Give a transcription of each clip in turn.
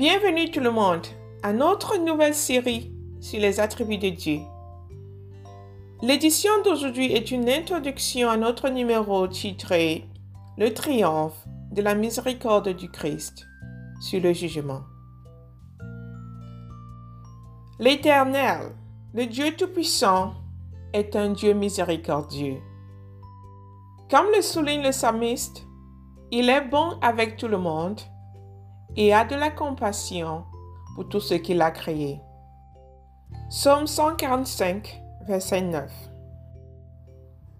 Bienvenue tout le monde à notre nouvelle série sur les attributs de Dieu. L'édition d'aujourd'hui est une introduction à notre numéro titré Le triomphe de la miséricorde du Christ sur le jugement. L'Éternel, le Dieu Tout-Puissant, est un Dieu miséricordieux. Comme le souligne le psalmiste, il est bon avec tout le monde et a de la compassion pour tout ce qu'il a créé. Psaume 145, verset 9.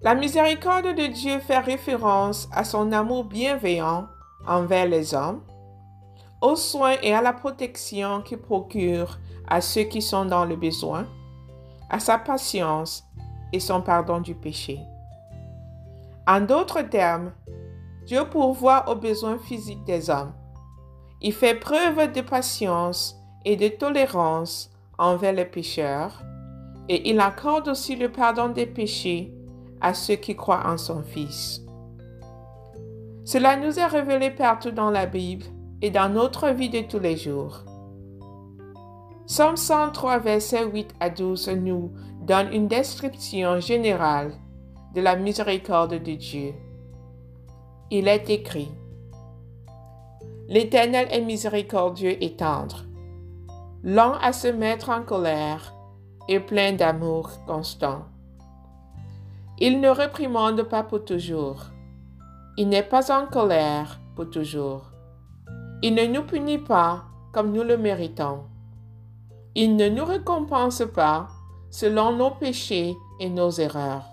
La miséricorde de Dieu fait référence à son amour bienveillant envers les hommes, aux soins et à la protection qu'il procure à ceux qui sont dans le besoin, à sa patience et son pardon du péché. En d'autres termes, Dieu pourvoit aux besoins physiques des hommes il fait preuve de patience et de tolérance envers les pécheurs, et il accorde aussi le pardon des péchés à ceux qui croient en son Fils. Cela nous est révélé partout dans la Bible et dans notre vie de tous les jours. Somme 103, versets 8 à 12 nous donne une description générale de la miséricorde de Dieu. Il est écrit, L'Éternel est miséricordieux et tendre, lent à se mettre en colère et plein d'amour constant. Il ne réprimande pas pour toujours. Il n'est pas en colère pour toujours. Il ne nous punit pas comme nous le méritons. Il ne nous récompense pas selon nos péchés et nos erreurs.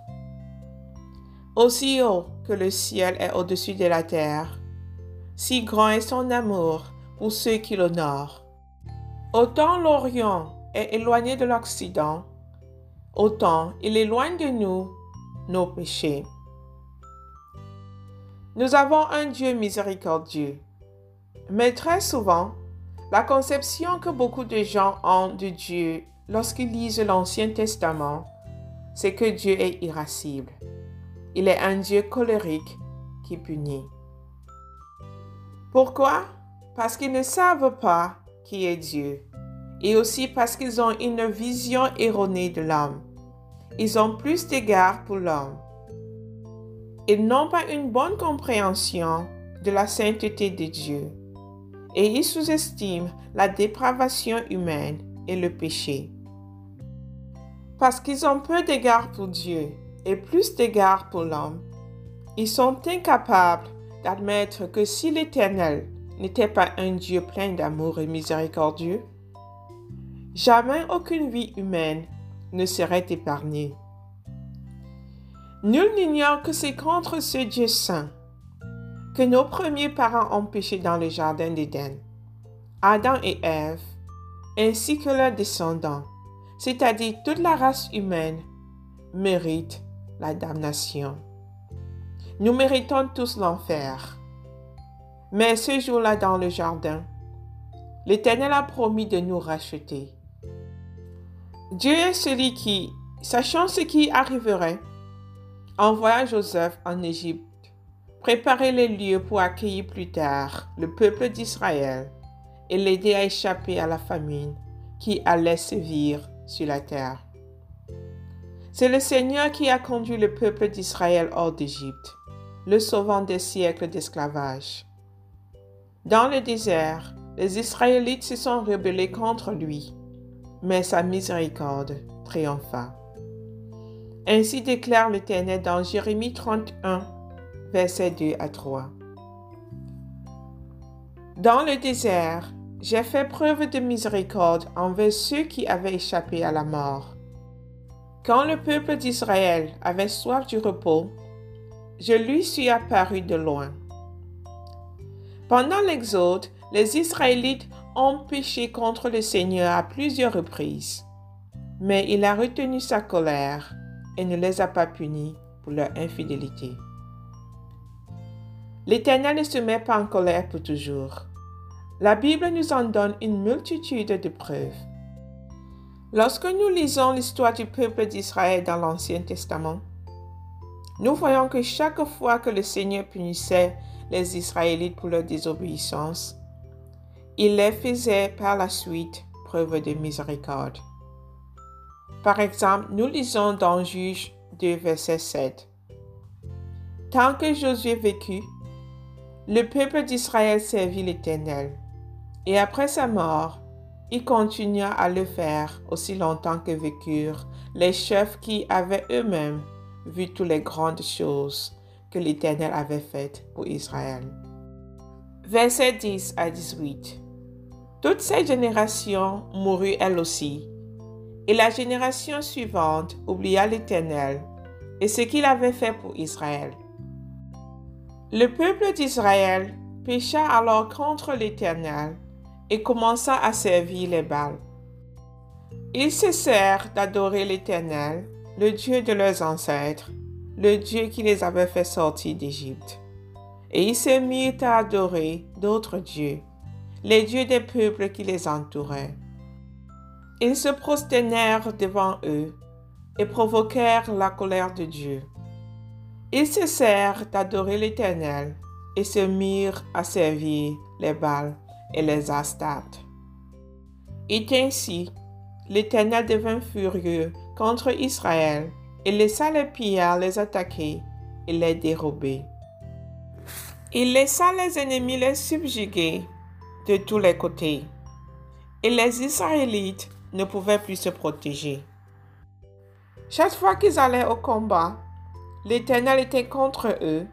Aussi haut que le ciel est au-dessus de la terre, si grand est son amour pour ceux qui l'honorent. Autant l'Orient est éloigné de l'Occident, autant il éloigne de nous nos péchés. Nous avons un Dieu miséricordieux, mais très souvent, la conception que beaucoup de gens ont de Dieu lorsqu'ils lisent l'Ancien Testament, c'est que Dieu est irascible. Il est un Dieu colérique qui punit. Pourquoi? Parce qu'ils ne savent pas qui est Dieu et aussi parce qu'ils ont une vision erronée de l'homme. Ils ont plus d'égard pour l'homme. Ils n'ont pas une bonne compréhension de la sainteté de Dieu et ils sous-estiment la dépravation humaine et le péché. Parce qu'ils ont peu d'égard pour Dieu et plus d'égard pour l'homme, ils sont incapables d'admettre que si l'Éternel n'était pas un Dieu plein d'amour et miséricordieux, jamais aucune vie humaine ne serait épargnée. Nul n'ignore que c'est contre ce Dieu saint que nos premiers parents ont péché dans le jardin d'Éden, Adam et Ève, ainsi que leurs descendants, c'est-à-dire toute la race humaine, méritent la damnation. Nous méritons tous l'enfer. Mais ce jour-là dans le jardin, l'Éternel a promis de nous racheter. Dieu est celui qui, sachant ce qui arriverait, envoya Joseph en Égypte, préparer les lieux pour accueillir plus tard le peuple d'Israël et l'aider à échapper à la famine qui allait sévir sur la terre. C'est le Seigneur qui a conduit le peuple d'Israël hors d'Égypte le sauvant des siècles d'esclavage. Dans le désert, les Israélites se sont rebellés contre lui, mais sa miséricorde triompha. Ainsi déclare l'Éternel dans Jérémie 31, versets 2 à 3. Dans le désert, j'ai fait preuve de miséricorde envers ceux qui avaient échappé à la mort. Quand le peuple d'Israël avait soif du repos, je lui suis apparu de loin. Pendant l'Exode, les Israélites ont péché contre le Seigneur à plusieurs reprises, mais il a retenu sa colère et ne les a pas punis pour leur infidélité. L'Éternel ne se met pas en colère pour toujours. La Bible nous en donne une multitude de preuves. Lorsque nous lisons l'histoire du peuple d'Israël dans l'Ancien Testament, nous voyons que chaque fois que le Seigneur punissait les Israélites pour leur désobéissance, il les faisait par la suite preuve de miséricorde. Par exemple, nous lisons dans Juge 2, verset 7. Tant que Josué vécut, le peuple d'Israël servit l'Éternel. Et après sa mort, il continua à le faire aussi longtemps que vécurent les chefs qui avaient eux-mêmes vu toutes les grandes choses que l'Éternel avait faites pour Israël. Verset 10 à 18. Toute cette génération mourut elle aussi, et la génération suivante oublia l'Éternel et ce qu'il avait fait pour Israël. Le peuple d'Israël pécha alors contre l'Éternel et commença à servir les Baals. Ils cessèrent d'adorer l'Éternel, le Dieu de leurs ancêtres, le Dieu qui les avait fait sortir d'Égypte. Et ils se mirent à adorer d'autres dieux, les dieux des peuples qui les entouraient. Ils se prosternèrent devant eux et provoquèrent la colère de Dieu. Ils cessèrent d'adorer l'Éternel et se mirent à servir les Baals et les Astartes. Et ainsi, l'Éternel devint furieux contre Israël et laissa les pillards les attaquer et les dérober. Il laissa les ennemis les subjuguer de tous les côtés, et les Israélites ne pouvaient plus se protéger. Chaque fois qu'ils allaient au combat, l'Éternel était contre eux,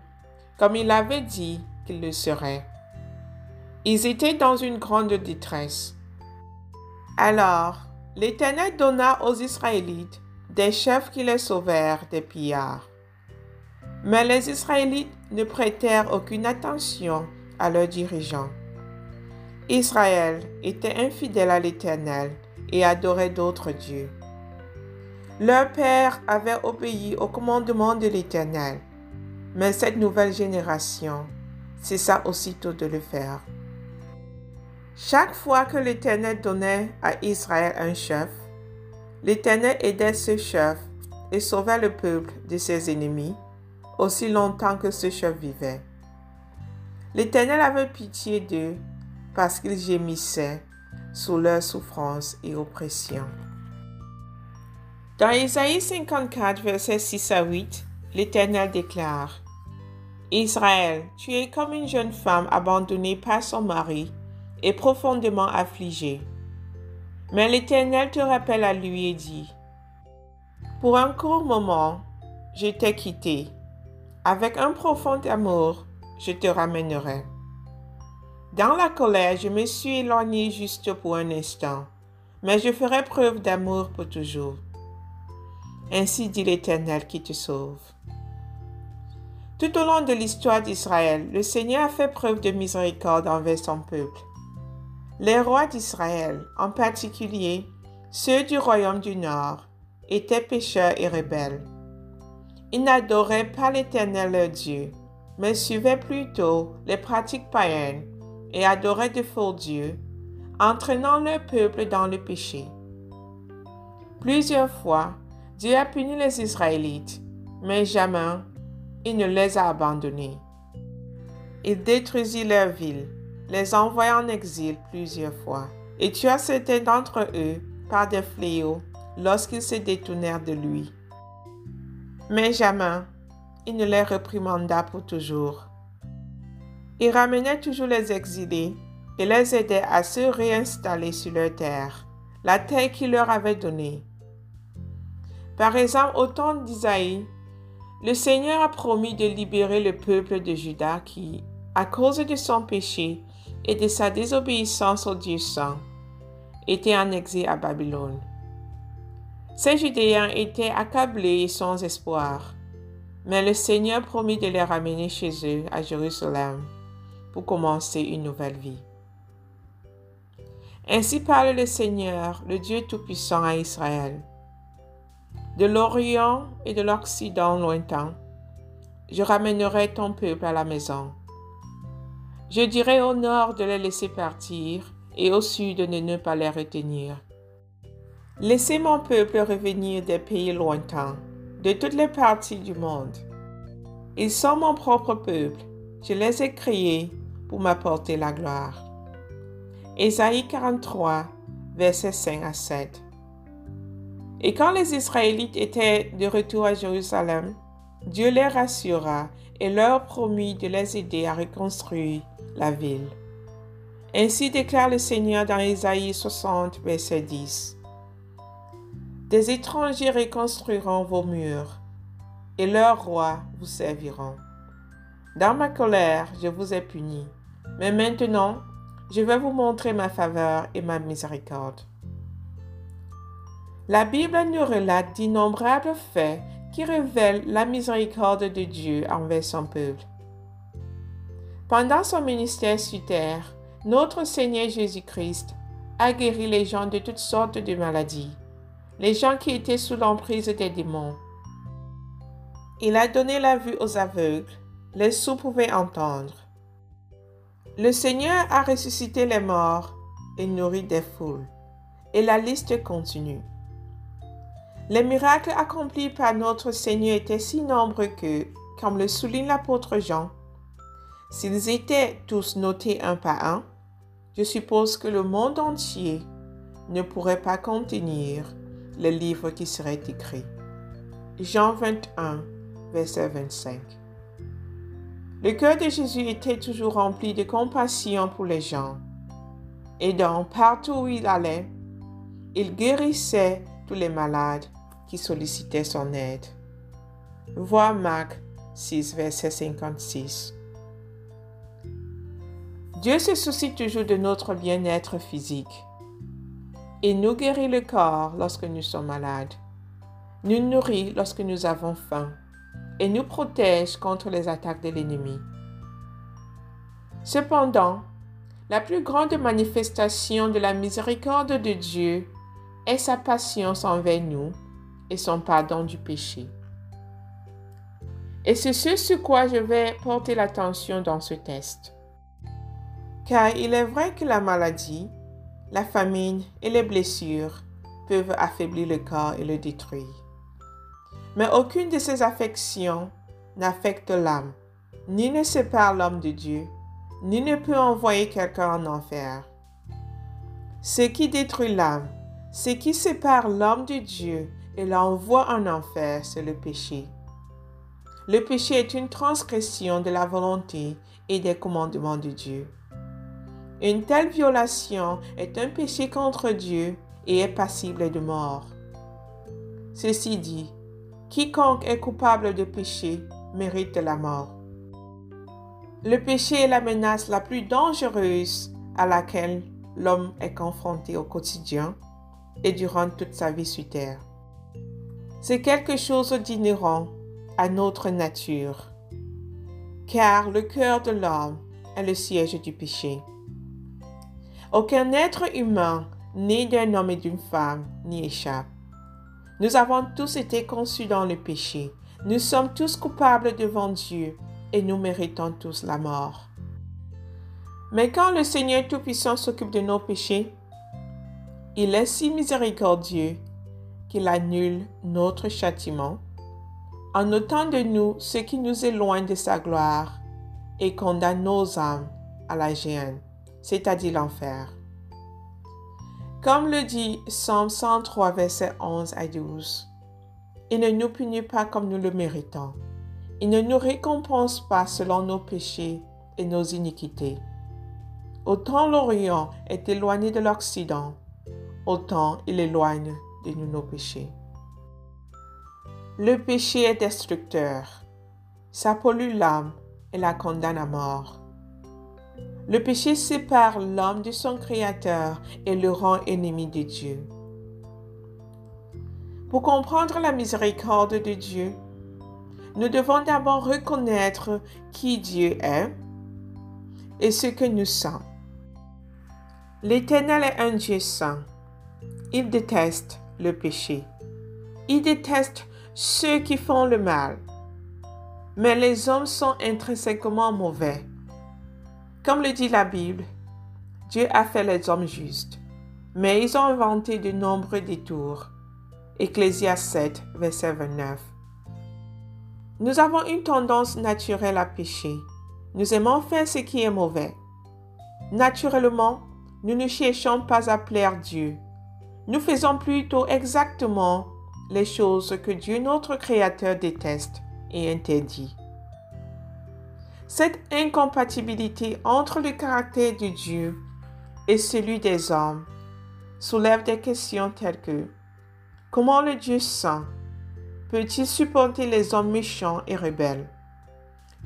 comme il avait dit qu'il le serait. Ils étaient dans une grande détresse. Alors, l'Éternel donna aux Israélites des chefs qui les sauvèrent des pillards. Mais les Israélites ne prêtèrent aucune attention à leurs dirigeants. Israël était infidèle à l'Éternel et adorait d'autres dieux. Leur père avait obéi au commandement de l'Éternel, mais cette nouvelle génération cessa aussitôt de le faire. Chaque fois que l'Éternel donnait à Israël un chef, l'Éternel aidait ce chef et sauvait le peuple de ses ennemis aussi longtemps que ce chef vivait. L'Éternel avait pitié d'eux parce qu'ils gémissaient sous leur souffrance et oppression. Dans Isaïe 54, versets 6 à 8, l'Éternel déclare Israël, tu es comme une jeune femme abandonnée par son mari et profondément affligé. Mais l'Éternel te rappelle à lui et dit, Pour un court moment, je t'ai quitté. Avec un profond amour, je te ramènerai. Dans la colère, je me suis éloigné juste pour un instant, mais je ferai preuve d'amour pour toujours. Ainsi dit l'Éternel qui te sauve. Tout au long de l'histoire d'Israël, le Seigneur a fait preuve de miséricorde envers son peuple. Les rois d'Israël, en particulier ceux du royaume du Nord, étaient pécheurs et rebelles. Ils n'adoraient pas l'Éternel leur Dieu, mais suivaient plutôt les pratiques païennes et adoraient de faux dieux, entraînant leur peuple dans le péché. Plusieurs fois, Dieu a puni les Israélites, mais jamais il ne les a abandonnés. Il détruisit leur ville les envoya en exil plusieurs fois, et tua certains d'entre eux par des fléaux lorsqu'ils se détournèrent de lui. Mais jamais il ne les reprimanda pour toujours. Il ramenait toujours les exilés et les aidait à se réinstaller sur leur terre, la terre qu'il leur avait donnée. Par exemple, au temps d'Isaïe, le Seigneur a promis de libérer le peuple de Juda qui, à cause de son péché, et de sa désobéissance au Dieu saint, était en exil à Babylone. Ces Judéens étaient accablés et sans espoir, mais le Seigneur promit de les ramener chez eux à Jérusalem pour commencer une nouvelle vie. Ainsi parle le Seigneur, le Dieu Tout-Puissant à Israël. De l'Orient et de l'Occident lointain, je ramènerai ton peuple à la maison je dirais au nord de les laisser partir et au sud de ne pas les retenir. Laissez mon peuple revenir des pays lointains, de toutes les parties du monde. Ils sont mon propre peuple, je les ai créés pour m'apporter la gloire. Ésaïe 43, versets 5 à 7. Et quand les Israélites étaient de retour à Jérusalem, Dieu les rassura et leur promit de les aider à reconstruire la ville. Ainsi déclare le Seigneur dans Ésaïe 60, verset 10. Des étrangers reconstruiront vos murs, et leurs rois vous serviront. Dans ma colère, je vous ai punis, mais maintenant, je vais vous montrer ma faveur et ma miséricorde. La Bible nous relate d'innombrables faits qui révèlent la miséricorde de Dieu envers son peuple. Pendant son ministère sur terre, notre Seigneur Jésus-Christ a guéri les gens de toutes sortes de maladies, les gens qui étaient sous l'emprise des démons. Il a donné la vue aux aveugles, les sourds pouvaient entendre. Le Seigneur a ressuscité les morts et nourri des foules. Et la liste continue. Les miracles accomplis par notre Seigneur étaient si nombreux que, comme le souligne l'apôtre Jean, s'ils étaient tous notés un par un, je suppose que le monde entier ne pourrait pas contenir le livre qui serait écrit. Jean 21, verset 25. Le cœur de Jésus était toujours rempli de compassion pour les gens. Et donc, partout où il allait, il guérissait tous les malades qui sollicitaient son aide. Vois Marc 6, verset 56. Dieu se soucie toujours de notre bien-être physique. Il nous guérit le corps lorsque nous sommes malades, nous nourrit lorsque nous avons faim et nous protège contre les attaques de l'ennemi. Cependant, la plus grande manifestation de la miséricorde de Dieu est sa patience envers nous et son pardon du péché. Et c'est ce sur quoi je vais porter l'attention dans ce test. Car il est vrai que la maladie, la famine et les blessures peuvent affaiblir le corps et le détruire. Mais aucune de ces affections n'affecte l'âme, ni ne sépare l'homme de Dieu, ni ne peut envoyer quelqu'un en enfer. Ce qui détruit l'âme, ce qui sépare l'homme de Dieu et l'envoie en enfer, c'est le péché. Le péché est une transgression de la volonté et des commandements de Dieu. Une telle violation est un péché contre Dieu et est passible de mort. Ceci dit, Quiconque est coupable de péché mérite la mort. Le péché est la menace la plus dangereuse à laquelle l'homme est confronté au quotidien et durant toute sa vie sur terre. C'est quelque chose d'inhérent à notre nature, car le cœur de l'homme est le siège du péché. Aucun être humain, né d'un homme et d'une femme, n'y échappe. Nous avons tous été conçus dans le péché. Nous sommes tous coupables devant Dieu et nous méritons tous la mort. Mais quand le Seigneur Tout-Puissant s'occupe de nos péchés, il est si miséricordieux qu'il annule notre châtiment en ôtant de nous ce qui nous éloigne de sa gloire et condamne nos âmes à la géhenne, c'est-à-dire l'enfer. Comme le dit Psaume 103, versets 11 à 12. Il ne nous punit pas comme nous le méritons. Il ne nous récompense pas selon nos péchés et nos iniquités. Autant l'Orient est éloigné de l'Occident, autant il éloigne de nous nos péchés. Le péché est destructeur. Ça pollue l'âme et la condamne à mort. Le péché sépare l'homme de son Créateur et le rend ennemi de Dieu. Pour comprendre la miséricorde de Dieu, nous devons d'abord reconnaître qui Dieu est et ce que nous sommes. L'Éternel est un Dieu saint. Il déteste le péché. Il déteste ceux qui font le mal. Mais les hommes sont intrinsèquement mauvais. Comme le dit la Bible, Dieu a fait les hommes justes, mais ils ont inventé de nombreux détours. Ecclésias 7, verset 29. Nous avons une tendance naturelle à pécher. Nous aimons faire ce qui est mauvais. Naturellement, nous ne cherchons pas à plaire Dieu. Nous faisons plutôt exactement les choses que Dieu notre Créateur déteste et interdit. Cette incompatibilité entre le caractère de Dieu et celui des hommes soulève des questions telles que comment le Dieu saint peut-il supporter les hommes méchants et rebelles?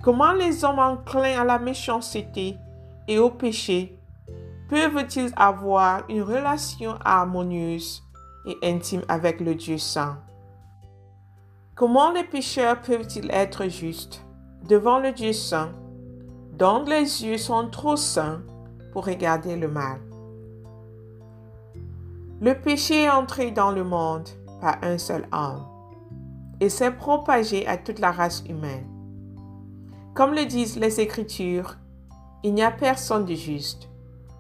Comment les hommes enclins à la méchanceté et au péché peuvent-ils avoir une relation harmonieuse et intime avec le Dieu saint? Comment les pécheurs peuvent-ils être justes? Devant le Dieu saint, dont les yeux sont trop saints pour regarder le mal. Le péché est entré dans le monde par un seul homme et s'est propagé à toute la race humaine. Comme le disent les Écritures, il n'y a personne de juste,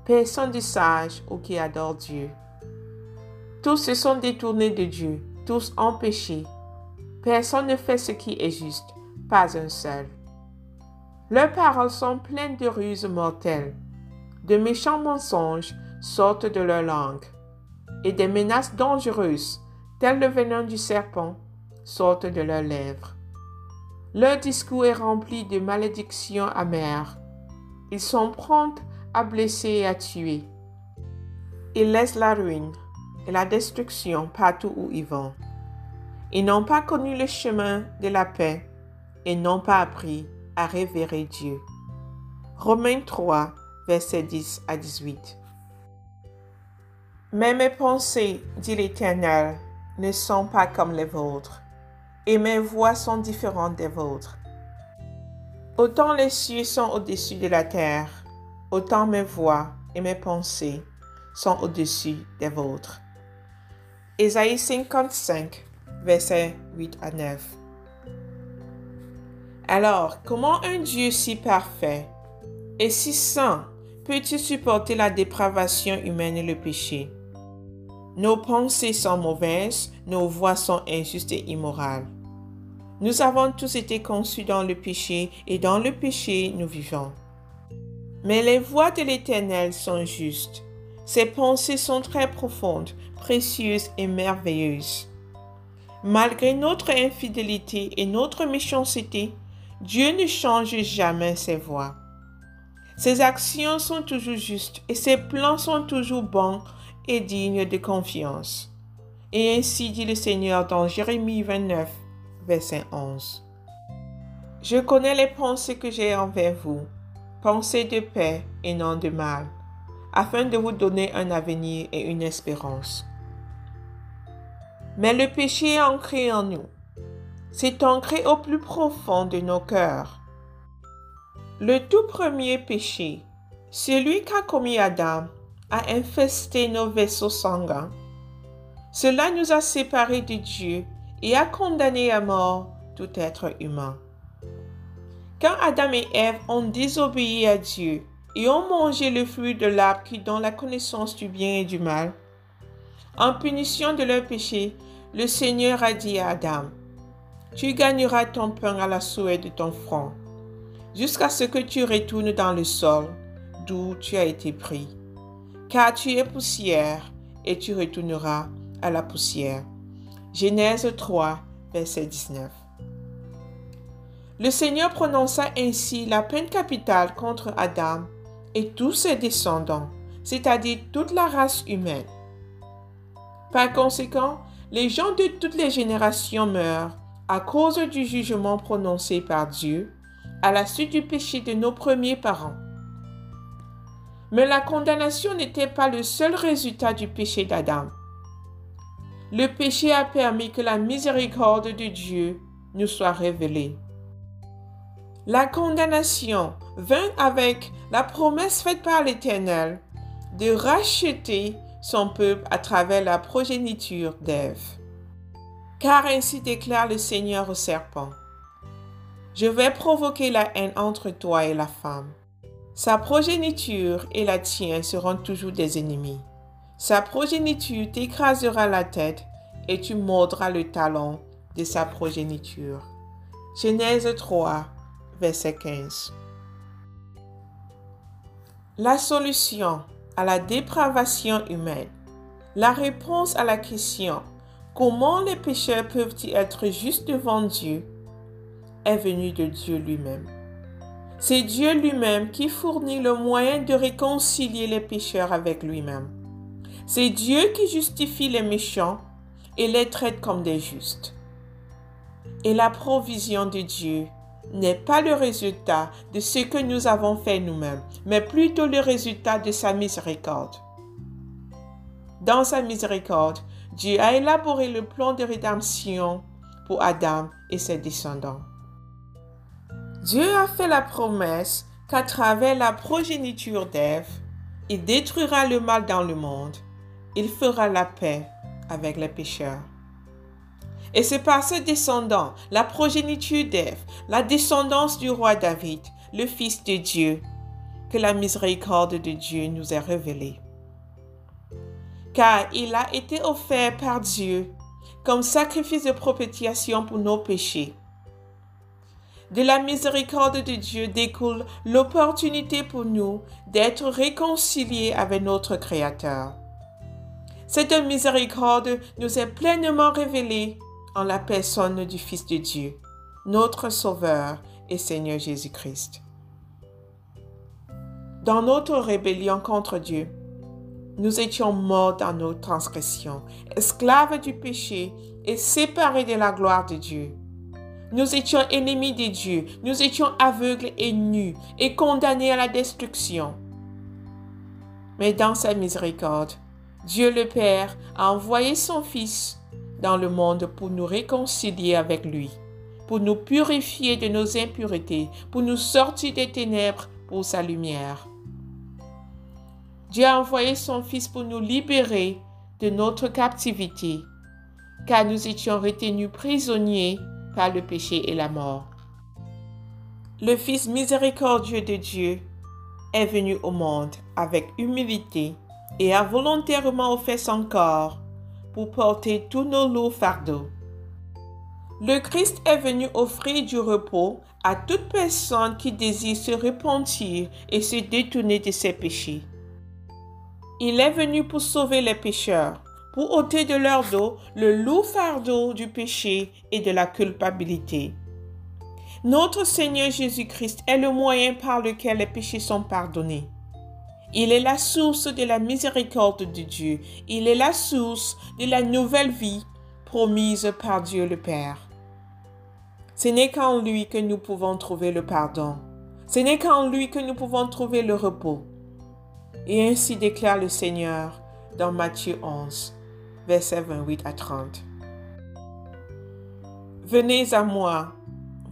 personne de sage ou qui adore Dieu. Tous se sont détournés de Dieu, tous ont péché. Personne ne fait ce qui est juste, pas un seul. Leurs paroles sont pleines de ruses mortelles. De méchants mensonges sortent de leur langue, et des menaces dangereuses, telles le venin du serpent, sortent de leurs lèvres. Leur discours est rempli de malédictions amères. Ils sont prompts à blesser et à tuer. Ils laissent la ruine et la destruction partout où ils vont. Ils n'ont pas connu le chemin de la paix et n'ont pas appris à révérer Dieu. Romains 3, versets 10 à 18. Mais mes pensées, dit l'Éternel, ne sont pas comme les vôtres, et mes voix sont différentes des vôtres. Autant les cieux sont au-dessus de la terre, autant mes voix et mes pensées sont au-dessus des vôtres. Ésaïe 55, versets 8 à 9. Alors, comment un Dieu si parfait et si saint peut-il supporter la dépravation humaine et le péché? Nos pensées sont mauvaises, nos voix sont injustes et immorales. Nous avons tous été conçus dans le péché et dans le péché nous vivons. Mais les voix de l'Éternel sont justes. Ses pensées sont très profondes, précieuses et merveilleuses. Malgré notre infidélité et notre méchanceté, Dieu ne change jamais ses voies. Ses actions sont toujours justes et ses plans sont toujours bons et dignes de confiance. Et ainsi dit le Seigneur dans Jérémie 29, verset 11. Je connais les pensées que j'ai envers vous, pensées de paix et non de mal, afin de vous donner un avenir et une espérance. Mais le péché est ancré en nous c'est ancré au plus profond de nos cœurs. Le tout premier péché, celui qu'a commis Adam, a infesté nos vaisseaux sanguins. Cela nous a séparés de Dieu et a condamné à mort tout être humain. Quand Adam et Ève ont désobéi à Dieu et ont mangé le fruit de l'arbre qui donne la connaissance du bien et du mal, en punition de leur péché, le Seigneur a dit à Adam, tu gagneras ton pain à la souhait de ton front, jusqu'à ce que tu retournes dans le sol d'où tu as été pris. Car tu es poussière, et tu retourneras à la poussière. Genèse 3, verset 19. Le Seigneur prononça ainsi la peine capitale contre Adam et tous ses descendants, c'est-à-dire toute la race humaine. Par conséquent, les gens de toutes les générations meurent à cause du jugement prononcé par Dieu à la suite du péché de nos premiers parents. Mais la condamnation n'était pas le seul résultat du péché d'Adam. Le péché a permis que la miséricorde de Dieu nous soit révélée. La condamnation vint avec la promesse faite par l'Éternel de racheter son peuple à travers la progéniture d'Ève. Car ainsi déclare le Seigneur au serpent. Je vais provoquer la haine entre toi et la femme. Sa progéniture et la tienne seront toujours des ennemis. Sa progéniture t'écrasera la tête et tu mordras le talon de sa progéniture. Genèse 3, verset 15. La solution à la dépravation humaine, la réponse à la question comment les pécheurs peuvent-ils être justes devant Dieu? Est venue de Dieu lui-même. C'est Dieu lui-même qui fournit le moyen de réconcilier les pécheurs avec lui-même. C'est Dieu qui justifie les méchants et les traite comme des justes. Et la provision de Dieu n'est pas le résultat de ce que nous avons fait nous-mêmes, mais plutôt le résultat de sa miséricorde. Dans sa miséricorde, Dieu a élaboré le plan de rédemption pour Adam et ses descendants. Dieu a fait la promesse qu'à travers la progéniture d'Ève, il détruira le mal dans le monde. Il fera la paix avec les pécheurs. Et c'est par ses descendants, la progéniture d'Ève, la descendance du roi David, le Fils de Dieu, que la miséricorde de Dieu nous est révélée car il a été offert par Dieu comme sacrifice de propitiation pour nos péchés. De la miséricorde de Dieu découle l'opportunité pour nous d'être réconciliés avec notre Créateur. Cette miséricorde nous est pleinement révélée en la personne du Fils de Dieu, notre Sauveur et Seigneur Jésus-Christ. Dans notre rébellion contre Dieu, nous étions morts dans nos transgressions, esclaves du péché et séparés de la gloire de Dieu. Nous étions ennemis de Dieu, nous étions aveugles et nus et condamnés à la destruction. Mais dans sa miséricorde, Dieu le Père a envoyé son Fils dans le monde pour nous réconcilier avec lui, pour nous purifier de nos impuretés, pour nous sortir des ténèbres pour sa lumière. Dieu a envoyé son Fils pour nous libérer de notre captivité, car nous étions retenus prisonniers par le péché et la mort. Le Fils miséricordieux de Dieu est venu au monde avec humilité et a volontairement offert son corps pour porter tous nos lourds fardeaux. Le Christ est venu offrir du repos à toute personne qui désire se repentir et se détourner de ses péchés. Il est venu pour sauver les pécheurs, pour ôter de leur dos le lourd fardeau du péché et de la culpabilité. Notre Seigneur Jésus-Christ est le moyen par lequel les péchés sont pardonnés. Il est la source de la miséricorde de Dieu. Il est la source de la nouvelle vie promise par Dieu le Père. Ce n'est qu'en lui que nous pouvons trouver le pardon. Ce n'est qu'en lui que nous pouvons trouver le repos. Et ainsi déclare le Seigneur dans Matthieu 11, versets 28 à 30. Venez à moi,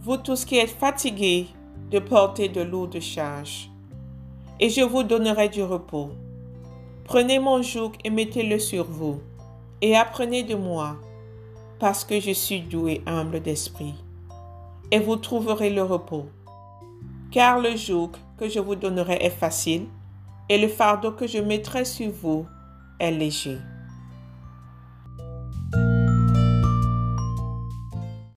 vous tous qui êtes fatigués de porter de lourdes charges, et je vous donnerai du repos. Prenez mon joug et mettez-le sur vous, et apprenez de moi, parce que je suis doux et humble d'esprit, et vous trouverez le repos. Car le joug que je vous donnerai est facile et le fardeau que je mettrai sur vous est léger.